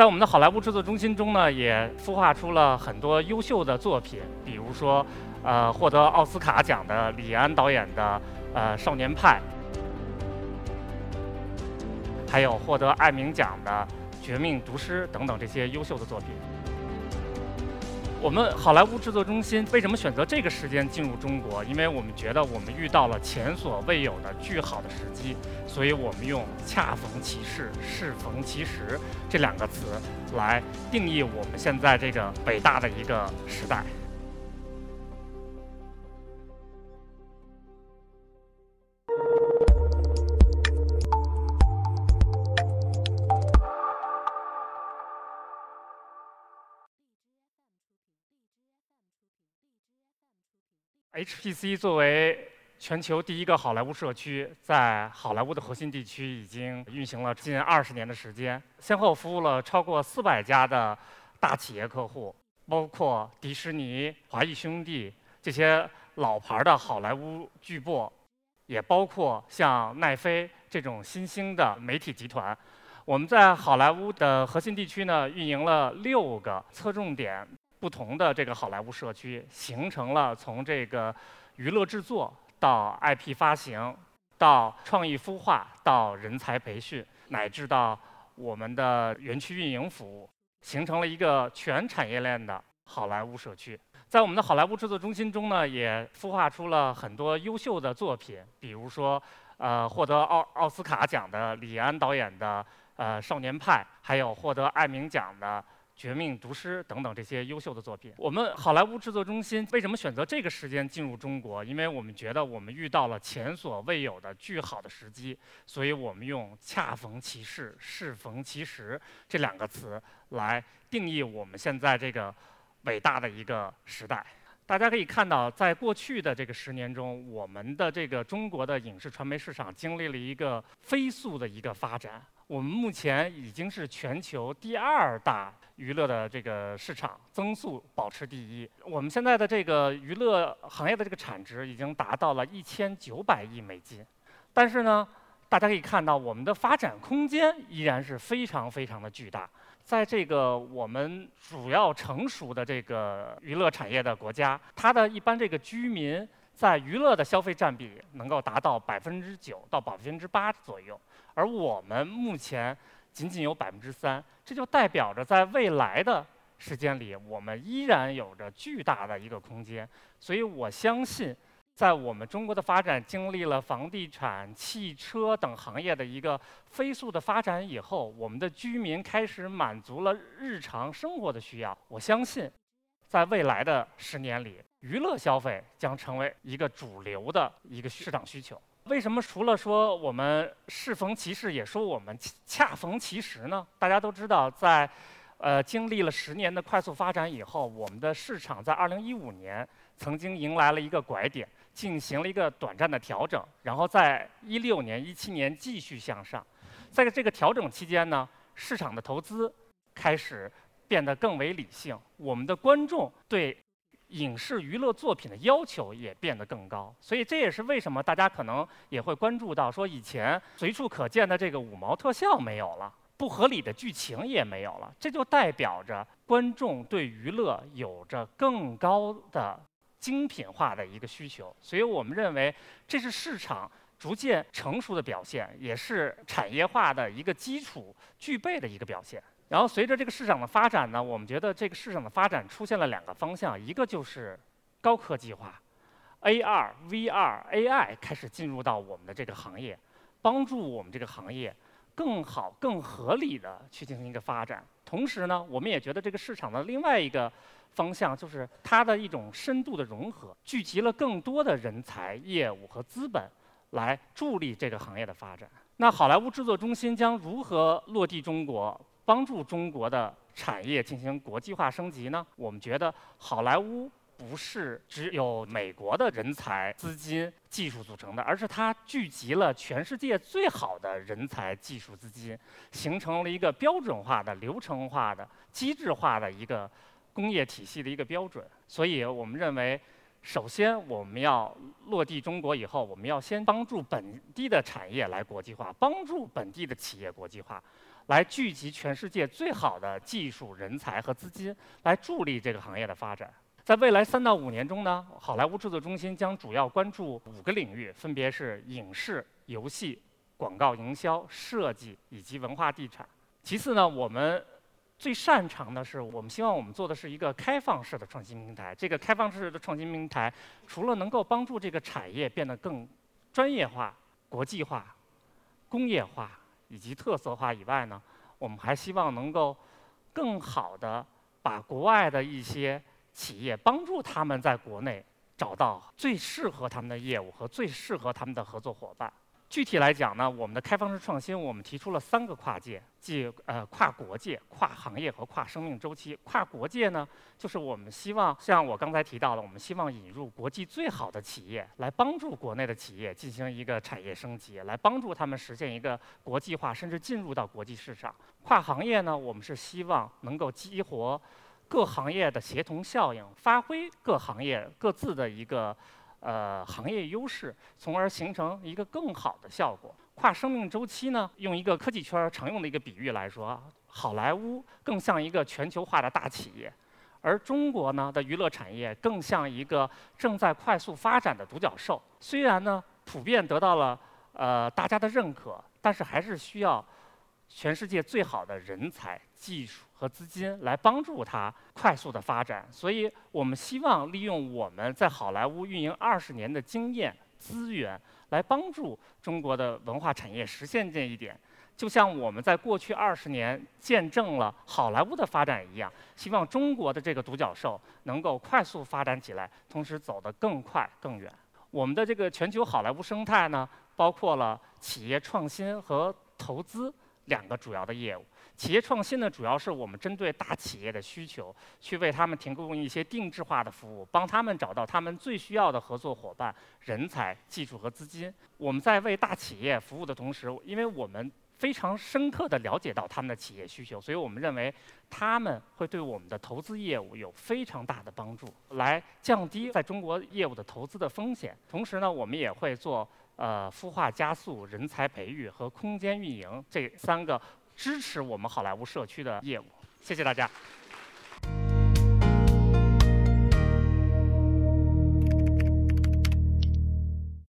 在我们的好莱坞制作中心中呢，也孵化出了很多优秀的作品，比如说，呃，获得奥斯卡奖的李安导演的呃《少年派》，还有获得艾明奖的《绝命毒师》等等这些优秀的作品。我们好莱坞制作中心为什么选择这个时间进入中国？因为我们觉得我们遇到了前所未有的巨好的时机，所以我们用“恰逢其时，适逢其时”这两个词来定义我们现在这个伟大的一个时代。HPC 作为全球第一个好莱坞社区，在好莱坞的核心地区已经运行了近二十年的时间，先后服务了超过四百家的大企业客户，包括迪士尼、华谊兄弟这些老牌的好莱坞巨擘，也包括像奈飞这种新兴的媒体集团。我们在好莱坞的核心地区呢，运营了六个侧重点。不同的这个好莱坞社区，形成了从这个娱乐制作到 IP 发行，到创意孵化，到人才培训，乃至到我们的园区运营服务，形成了一个全产业链的好莱坞社区。在我们的好莱坞制作中心中呢，也孵化出了很多优秀的作品，比如说，呃，获得奥奥斯卡奖的李安导演的呃《少年派》，还有获得艾明奖的。《绝命毒师》等等这些优秀的作品，我们好莱坞制作中心为什么选择这个时间进入中国？因为我们觉得我们遇到了前所未有的巨好的时机，所以我们用“恰逢其时，适逢其时”这两个词来定义我们现在这个伟大的一个时代。大家可以看到，在过去的这个十年中，我们的这个中国的影视传媒市场经历了一个飞速的一个发展。我们目前已经是全球第二大娱乐的这个市场，增速保持第一。我们现在的这个娱乐行业的这个产值已经达到了一千九百亿美金，但是呢，大家可以看到我们的发展空间依然是非常非常的巨大。在这个我们主要成熟的这个娱乐产业的国家，它的一般这个居民在娱乐的消费占比能够达到百分之九到百分之八左右。而我们目前仅仅有百分之三，这就代表着在未来的时间里，我们依然有着巨大的一个空间。所以我相信，在我们中国的发展经历了房地产、汽车等行业的一个飞速的发展以后，我们的居民开始满足了日常生活的需要。我相信，在未来的十年里，娱乐消费将成为一个主流的一个市场需求。为什么除了说我们适逢其时，也说我们恰逢其时呢？大家都知道，在呃经历了十年的快速发展以后，我们的市场在2015年曾经迎来了一个拐点，进行了一个短暂的调整，然后在一六年、一七年继续向上。在这个调整期间呢，市场的投资开始变得更为理性，我们的观众对。影视娱乐作品的要求也变得更高，所以这也是为什么大家可能也会关注到，说以前随处可见的这个五毛特效没有了，不合理的剧情也没有了，这就代表着观众对娱乐有着更高的精品化的一个需求，所以我们认为这是市场逐渐成熟的表现，也是产业化的一个基础具备的一个表现。然后随着这个市场的发展呢，我们觉得这个市场的发展出现了两个方向，一个就是高科技化，AR、VR、AI 开始进入到我们的这个行业，帮助我们这个行业更好、更合理的去进行一个发展。同时呢，我们也觉得这个市场的另外一个方向就是它的一种深度的融合，聚集了更多的人才、业务和资本来助力这个行业的发展。那好莱坞制作中心将如何落地中国？帮助中国的产业进行国际化升级呢？我们觉得好莱坞不是只有美国的人才、资金、技术组成的，而是它聚集了全世界最好的人才、技术、资金，形成了一个标准化的、流程化的、机制化的一个工业体系的一个标准。所以我们认为，首先我们要落地中国以后，我们要先帮助本地的产业来国际化，帮助本地的企业国际化。来聚集全世界最好的技术人才和资金，来助力这个行业的发展。在未来三到五年中呢，好莱坞制作中心将主要关注五个领域，分别是影视、游戏、广告营销、设计以及文化地产。其次呢，我们最擅长的是，我们希望我们做的是一个开放式的创新平台。这个开放式的创新平台，除了能够帮助这个产业变得更专业化、国际化、工业化以及特色化以外呢，我们还希望能够更好的把国外的一些企业帮助他们在国内找到最适合他们的业务和最适合他们的合作伙伴。具体来讲呢，我们的开放式创新，我们提出了三个跨界，即呃跨国界、跨行业和跨生命周期。跨国界呢，就是我们希望像我刚才提到的，我们希望引入国际最好的企业，来帮助国内的企业进行一个产业升级，来帮助他们实现一个国际化，甚至进入到国际市场。跨行业呢，我们是希望能够激活各行业的协同效应，发挥各行业各自的一个。呃，行业优势，从而形成一个更好的效果。跨生命周期呢，用一个科技圈常用的一个比喻来说，好莱坞更像一个全球化的大企业，而中国呢的娱乐产业更像一个正在快速发展的独角兽。虽然呢，普遍得到了呃大家的认可，但是还是需要。全世界最好的人才、技术和资金来帮助它快速的发展，所以我们希望利用我们在好莱坞运营二十年的经验资源，来帮助中国的文化产业实现这一点。就像我们在过去二十年见证了好莱坞的发展一样，希望中国的这个独角兽能够快速发展起来，同时走得更快更远。我们的这个全球好莱坞生态呢，包括了企业创新和投资。两个主要的业务，企业创新呢，主要是我们针对大企业的需求，去为他们提供一些定制化的服务，帮他们找到他们最需要的合作伙伴、人才、技术和资金。我们在为大企业服务的同时，因为我们非常深刻地了解到他们的企业需求，所以我们认为他们会对我们的投资业务有非常大的帮助，来降低在中国业务的投资的风险。同时呢，我们也会做。呃，孵化加速、人才培育和空间运营这三个支持我们好莱坞社区的业务。谢谢大家。